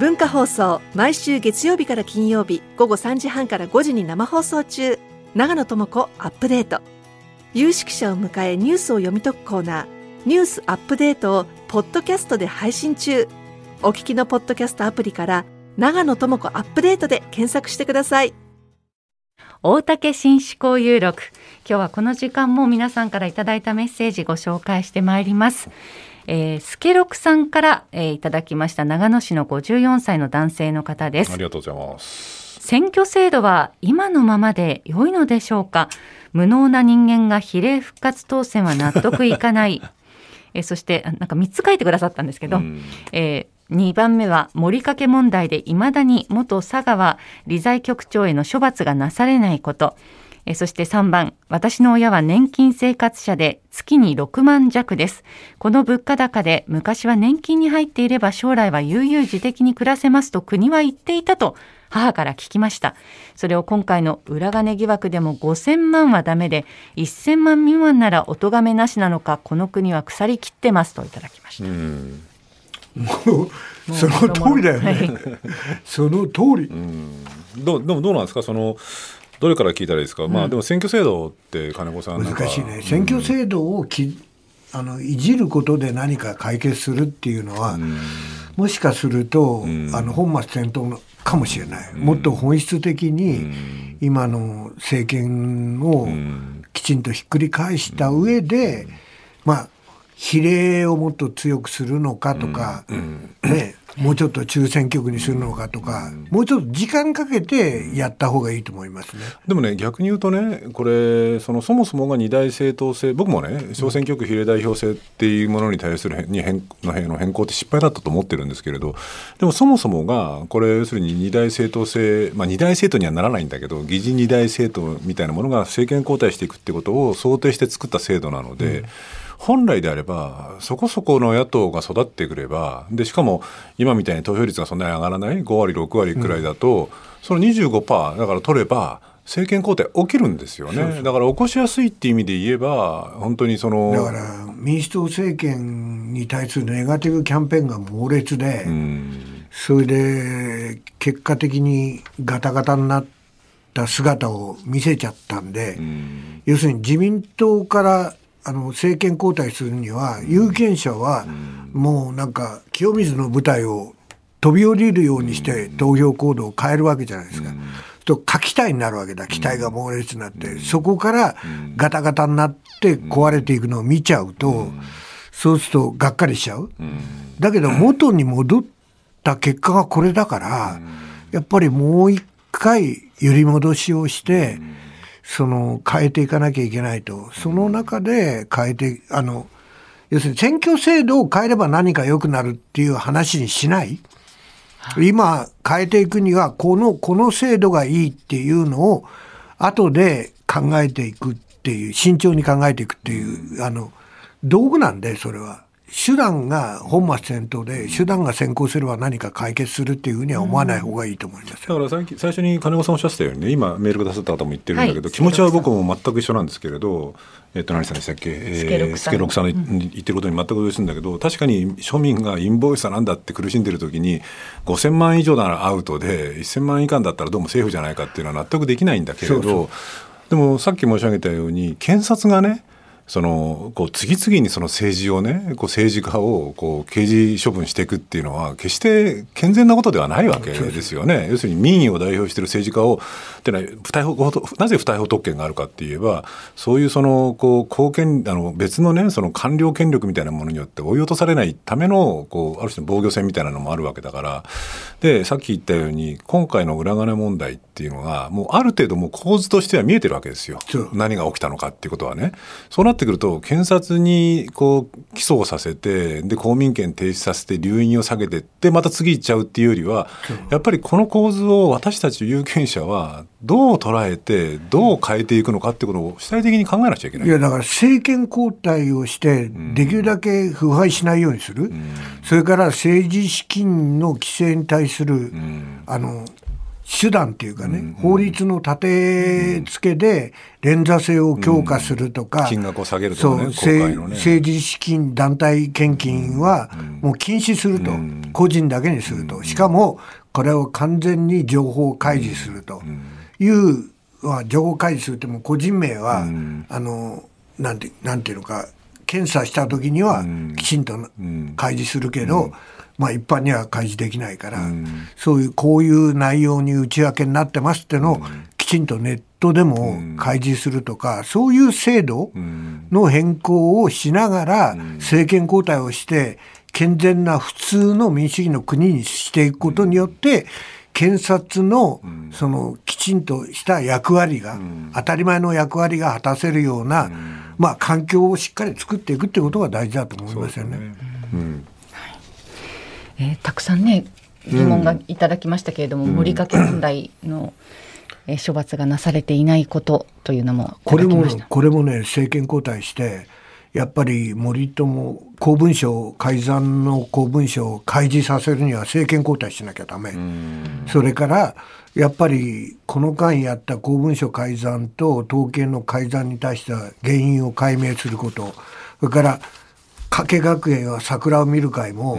文化放送毎週月曜日から金曜日午後3時半から5時に生放送中。長野智子アップデート。有識者を迎えニュースを読み解くコーナー。ニュースアップデートをポッドキャストで配信中。お聞きのポッドキャストアプリから長野智子アップデートで検索してください。大竹新思考有録。今日はこの時間も皆さんからいただいたメッセージご紹介してまいります。えー、スケロクさんから、えー、いただきました。長野市の54歳の男性の方です。ありがとうございます。選挙制度は今のままで良いのでしょうか？無能な人間が比例復活当選は納得いかない。えー、そしてなんか3つ書いてくださったんですけど、えー、2番目は森掛問題でいまだに元佐川理財局長への処罰がなされないことえそして3番私の親は年金生活者で月に6万弱です。この物価高で昔は年金に入っていれば将来は悠々自適に暮らせますと国は言っていたと母から聞きました。それを今回の裏金疑惑でも5000万はダメで1000万未満ならお咎めなしなのかこの国は腐りきってますといただきました。もうその通りだよね、はい、その通り。どうでもどうなんですか？そのどれから聞いたらいいですか、うん、まあでも選挙制度って金子さん難しいね。選挙制度をき、あのいじることで何か解決するっていうのは、もしかすると、あの本末転倒のかもしれない、もっと本質的に今の政権をきちんとひっくり返した上で、まあ比例をもっと強くするのかとか、ねもうちょっと中選挙区にするのかとか、もうちょっと時間かけてやった方がいいと思いますね。でもね、逆に言うとね、これ、そのそもそもが二大政党制、僕もね、小選挙区比例代表制っていうものに対するに変の変更って失敗だったと思ってるんですけれど、でもそもそもが、これ、要するに二大政党制、まあ、二大政党にはならないんだけど、議事二大政党みたいなものが政権交代していくってことを想定して作った制度なので、うん本来であればそこそこの野党が育ってくればでしかも今みたいに投票率がそんなに上がらない5割6割くらいだと、うん、その25%だから取れば政権交代起きるんですよね。だから起こしやすいっていう意味で言えば本当にそのだから民主党政権に対するネガティブキャンペーンが猛烈で、うん、それで結果的にガタガタになった姿を見せちゃったんで、うん、要するに自民党からあの政権交代するには有権者はもうなんか清水の舞台を飛び降りるようにして投票行動を変えるわけじゃないですか。と過期待になるわけだ。期待が猛烈になって、そこからガタガタになって壊れていくのを見ちゃうと、そうするとがっかりしちゃう。だけど元に戻った結果がこれだから、やっぱりもう一回揺り戻しをして、その変えていかなきゃいけないと、その中で変えて、あの、要するに選挙制度を変えれば何か良くなるっていう話にしない。今変えていくには、この、この制度がいいっていうのを、後で考えていくっていう、慎重に考えていくっていう、あの、道具なんで、それは。手段が本末転倒で手段が先行すれば何か解決するっていうふうには思わない方がいいと思います、だから最最初に金子さんおっしゃってたようにね今メールくださった方も言ってるんだけど、はい、気持ちは僕も全く一緒なんですけれど、えっと、何さんでしたっけ、えー、スケロクさんの言ってることに全く同意するんだけど、確かに庶民がインボイスはなんだって苦しんでる時に5000万以上ならアウトで1000万以下だったらどうもセーフじゃないかっていうのは納得できないんだけれどでもさっき申し上げたように検察がねそのこう次々にその政治をねこう政治家をこう刑事処分していくっていうのは決して健全なことではないわけですよね。要するに民意を代表している政治家をってのは不逮捕なぜ不逮捕特権があるかって言えばそういうそのこう貢献あの別のねその官僚権力みたいなものによって追い落とされないためのこうある種の防御戦みたいなのもあるわけだからでさっき言ったように今回の裏金問題っていうのがもうある程度もう構図としては見えてるわけですよ。何が起きたのかっていうことはね。そうなってくると検察にこう起訴をさせてで公民権停止させて留飲を下げてでまた次行っちゃうっていうよりはやっぱりこの構図を私たち有権者はどう捉えてどう変えていくのかってことを主体的に考えなくちゃいけない。いやだから政権交代をしてできるだけ腐敗しないようにする、うん、それから政治資金の規制に対する、うん、あの手段っていうかね、法律の立て付けで連座制を強化するとか、金額を下げるとか、ね、そう、ね、政治資金、団体献金はもう禁止すると、個人だけにすると、しかもこれを完全に情報開示すると。いう、は情報開示するっても個人名は、あのなんてなんていうのか検査した時にはきちんと開示するけど、まあ、一般には開示できないから、うん、そういうこういう内容に内訳になってますってのをきちんとネットでも開示するとか、そういう制度の変更をしながら政権交代をして健全な普通の民主主義の国にしていくことによって検察のそのきちんとした役割が、当たり前の役割が果たせるような、まあ、環境をしっかり作っていくってことが大事だと思いますよね。うん。えー、たくさんね疑問がいただきましたけれども、うん、盛りかけ問題の、えー、処罰がなされていないことというのもこれもこれもね政権交代してやっぱり森友公文書改ざんの公文書を開示させるには政権交代しなきゃダメ、それからやっぱりこの間やった公文書改ざんと統計の改ざんに対しては原因を解明すること。それから加計学園は桜を見る会も、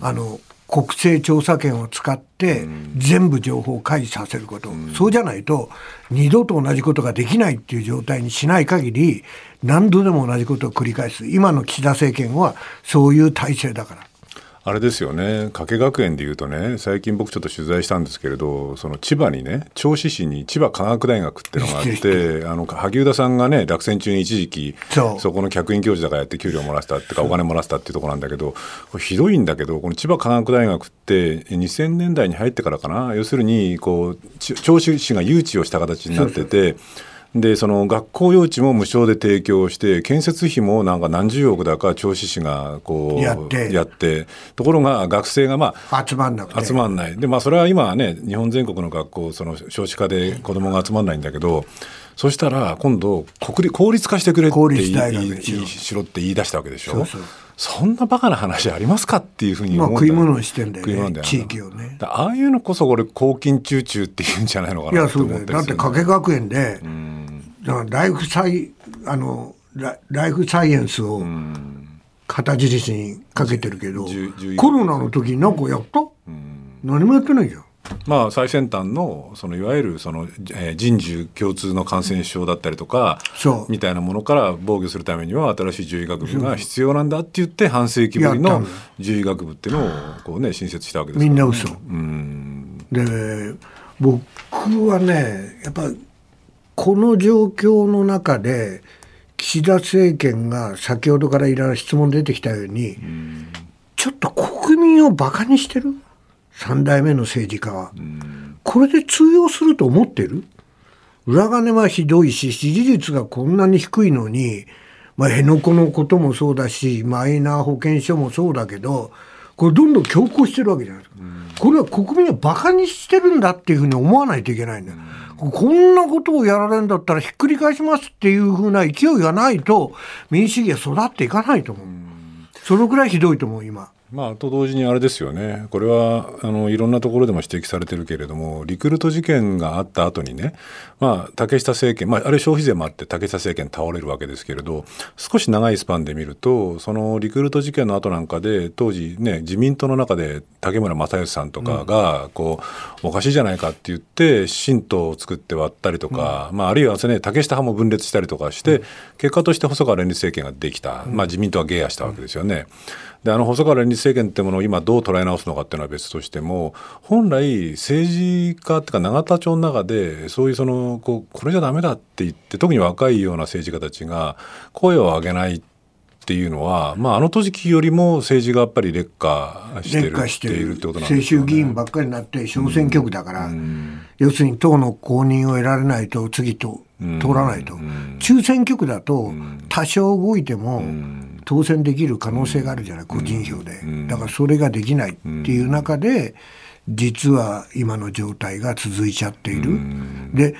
あの国政調査権を使って全部情報を開示させること、そうじゃないと二度と同じことができないっていう状態にしない限り何度でも同じことを繰り返す。今の岸田政権はそういう体制だから。あれですよね。加計学園でいうとね最近僕ちょっと取材したんですけれどその千葉にね銚子市に千葉科学大学っていうのがあって あの萩生田さんがね落選中に一時期そこの客員教授だからやって給料もらせたっていうかお金もらせたっていうところなんだけどひどいんだけどこの千葉科学大学って2000年代に入ってからかな。要するにこう銚子市が誘致をした形になってて。そうそうでその学校用地も無償で提供して建設費もなんか何十億だか銚子市がこうやって。やって。ところが学生がまあ集まんなくて。集まんない。でまあそれは今はね日本全国の学校その少子化で子どもが集まんないんだけどそしたら今度国立公立化してくれって言いしろって言い出したわけでしょ。そうそうそんなバカな話ありますかっていうふうに思うまあ、食い物にしてんだよね地域をね。ああいうのこそこれ公金中中っていうんじゃないのかなと思って、だって加計学園で、だからライフサイあのライフサイエンスを旗印にかけてるけど、コロナの時に何かやった、何もやってないじゃんまあ、最先端のそのいわゆるその、えー、人獣共通の感染症だったりとか、みたいなものから防御するためには新しい獣医学部が必要なんだって言って半世紀ぶりの獣医学部っていうのをこう、ね、新設したわけですね、みんな嘘、うん、で僕はねやっぱこの状況の中で岸田政権が先ほどからいろいろ質問出てきたように、うちょっと国民をバカにしてる？3代目の政治家は。これで通用すると思ってる？裏金はひどいし、支持率がこんなに低いのに、まあ、辺野古のこともそうだし、マイナー保険証もそうだけど、これどんどん強行してるわけじゃないですか。これは国民をバカにしてるんだっていうふうに思わないといけないんだよ。こんなことをやられるんだったらひっくり返しますっていうふうな勢いがないと民主主義は育っていかないと思う。そのぐらいひどいと思う、今。まあ、と同時にあれですよね、これはあのいろんなところでも指摘されてるけれども、リクルート事件があった後にね、まあ、竹下政権、まあ、あれ消費税もあって竹下政権倒れるわけですけれど、少し長いスパンで見ると、そのリクルート事件の後なんかで、当時ね、自民党の中で竹村正義さんとかが、こう、おかしいじゃないかって言って、新党を作って割ったりとか、うん、まあ、あるいはですね、竹下派も分裂したりとかして、結果として細川連立政権ができた。まあ、自民党は芸やしたわけですよね。であの細川連立政権ってものを今どう捉え直すのかっていうのは別としても本来政治家っていうか永田町の中でそういうそのこうこれじゃダメだって言って特に若いような政治家たちが声を上げないっていうのは、まあ、あの時よりも政治がやっぱり劣化してるしているってことなんですね。世襲議員ばっかりになって小選挙区だから、うん、要するに党の公認を得られないと次と通らないと、うん、中選挙区だと多少動いても、うん当選できる可能性があるじゃない、個人票で。だからそれができないっていう中で、実は今の状態が続いちゃっている。で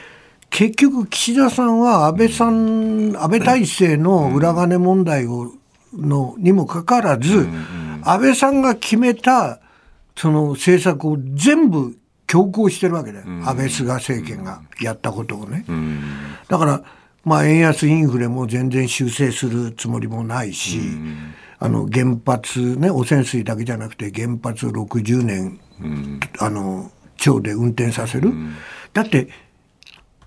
結局、岸田さんは安倍さん、安倍体制の裏金問題をのにもかかわらず、安倍さんが決めたその政策を全部強行してるわけだよ、安倍菅政権がやったことをね。だから、まあ、円安インフレも全然修正するつもりもないし、あの原発ね、汚染水だけじゃなくて、原発60年、あの超で運転させる。だって、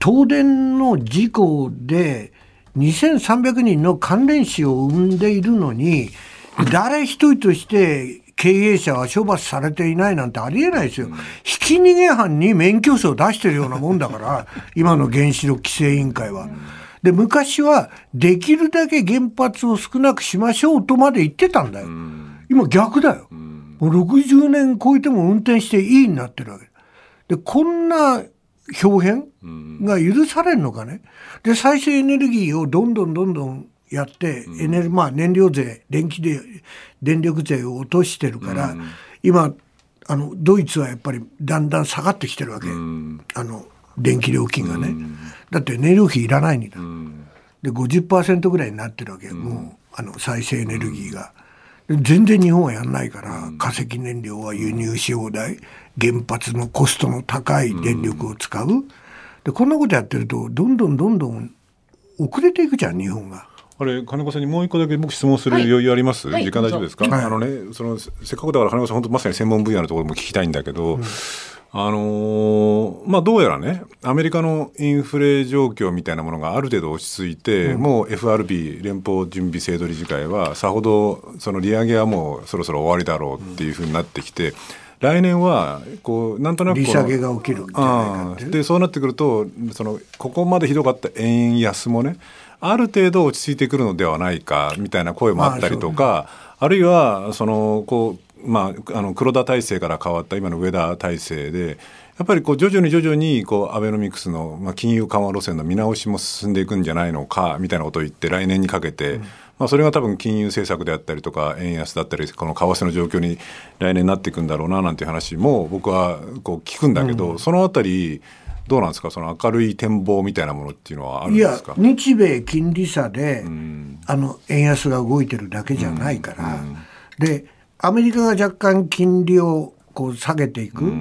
東電の事故で2300人の関連死を生んでいるのに、誰一人として経営者は処罰されていないなんてありえないですよ。ひき逃げ犯に免許証を出してるようなもんだから、今の原子力規制委員会は。で、昔はできるだけ原発を少なくしましょうとまで言ってたんだよ。今逆だよ。もう60年超えても運転していいになってるわけ。で、こんな表現が許されるのかね。で、再生エネルギーをどんどんどんどんやって、エネルまあ、燃料税、電気で、電力税を落としてるから、今、あの、ドイツはやっぱりだんだん下がってきてるわけ。あの、電気料金がね。だって燃料費いらないんだ。で、50%ぐらいになってるわけ。もう、あの、再生エネルギーが。全然日本はやんないから、化石燃料は輸入し放題、原発のコストの高い電力を使う。で、こんなことやってると、どんどんどんどん遅れていくじゃん、日本が。あれ金子さんにもう一個だけ僕質問する余裕あります、はい、時間大丈夫ですか、はい、あのねそのせっかくだから金子さん本当まさに専門分野のところも聞きたいんだけど、うん、あのー、まあどうやらねアメリカのインフレ状況みたいなものがある程度落ち着いて、うん、もう FRB 連邦準備制度理事会はさほどその利上げはもうそろそろ終わりだろうっていうふうになってきて、来年はこうなんとなく利下げが起きるでそうなってくるとそのここまでひどかった円安もねある程度落ち着いてくるのではないかみたいな声もあったりとか、あるいはそのこう、まあ、あの黒田体制から変わった今の上田体制でやっぱりこう徐々に徐々にこうアベノミクスの、まあ、金融緩和路線の見直しも進んでいくんじゃないのかみたいなことを言って来年にかけて、うん。まあ、それが多分金融政策であったりとか円安だったりこの為替の状況に来年なっていくんだろうななんていう話も僕はこう聞くんだけど、うん、そのあたりどうなんですか？その明るい展望みたいなものっていうのはあるんですか？いや日米金利差で、うん、あの円安が動いてるだけじゃないから、うん、でアメリカが若干金利をこう下げていく、っ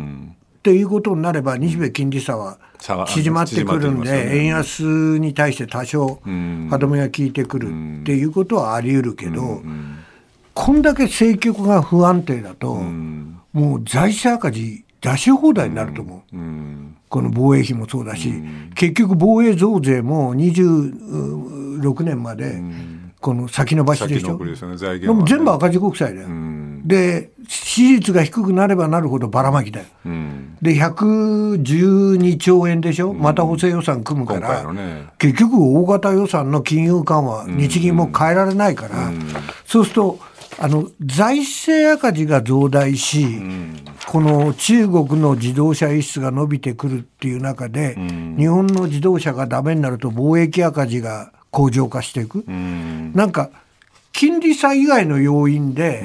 ていうことになれば日米金利差は縮まってくるんで、円安に対して多少歯止めが効いてくるっていうことはあり得るけど、こんだけ政局が不安定だと、もう財政赤字出し放題になると思う。この防衛費もそうだし、結局防衛増税も26年まで、この先延ばしでしょ？でも全部赤字国債だよ。で、支持率が低くなればなるほどばらまきだよ。で、112兆円でしょ、また補正予算組むから、ね、結局大型予算の金融緩和、日銀も変えられないから、そうすると、あの財政赤字が増大し、この中国の自動車輸出が伸びてくるっていう中で、日本の自動車がダメになると貿易赤字が向上化していく。なんか金利差以外の要因で、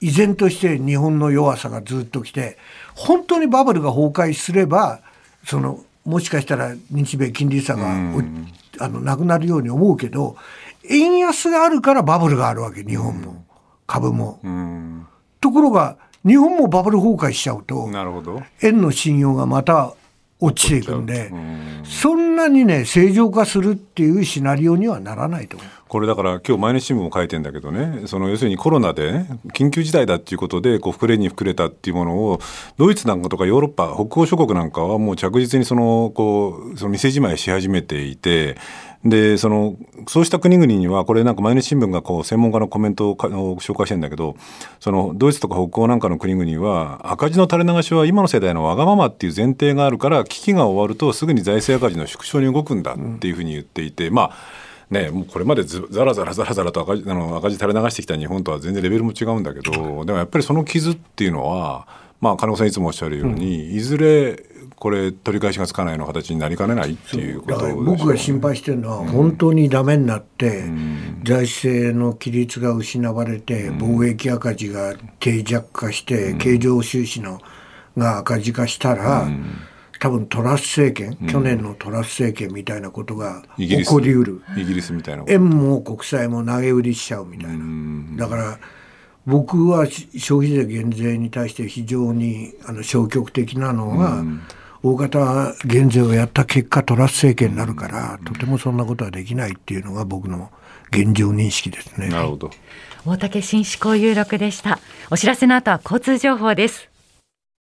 依然として日本の弱さがずっときて、本当にバブルが崩壊すれば、そのもしかしたら日米金利差が、あのなくなるように思うけど、円安があるからバブルがあるわけ、日本も、株も。ところが、日本もバブル崩壊しちゃうと、円の信用がまた落ちていくんで、そんなにね、正常化するっていうシナリオにはならないと。これだから、今日毎日新聞も書いてんだけどね、その要するにコロナで、ね、緊急事態だっていうことで、こう膨れに膨れたっていうものを、ドイツなんかとかヨーロッパ、北欧諸国なんかはもう着実にその、こう、その店じまいし始めていて、でそのそうした国々にはこれなんか毎日新聞がこう専門家のコメントを紹介してるんだけどそのドイツとか北欧なんかの国々は赤字の垂れ流しは今の世代のわがままっていう前提があるから危機が終わるとすぐに財政赤字の縮小に動くんだっていうふうに言っていて、まあね、もうこれまでざらざらざらざらと赤字あの赤字垂れ流してきた日本とは全然レベルも違うんだけどでもやっぱりその傷っていうのは、まあ、金子さんいつもおっしゃるように、いずれこれ取り返しがつかないような形になりかねないっていうこと、ね、僕が心配してるのは、本当にダメになって、うん、財政の規律が失われて、貿易赤字が低弱化して、経常収支のが赤字化したら、多分トラス政権、去年のトラス政権みたいなことが起こりうるイギリスみたいな円も国債も投げ売りしちゃうみたいな、だから僕は消費税減税に対して非常にあの消極的なのは、うん大型減税をやった結果、トラス政権になるから、とてもそんなことはできないっていうのが僕の現状認識ですね。なるほど。大竹新思考有録でした。お知らせの後は交通情報です。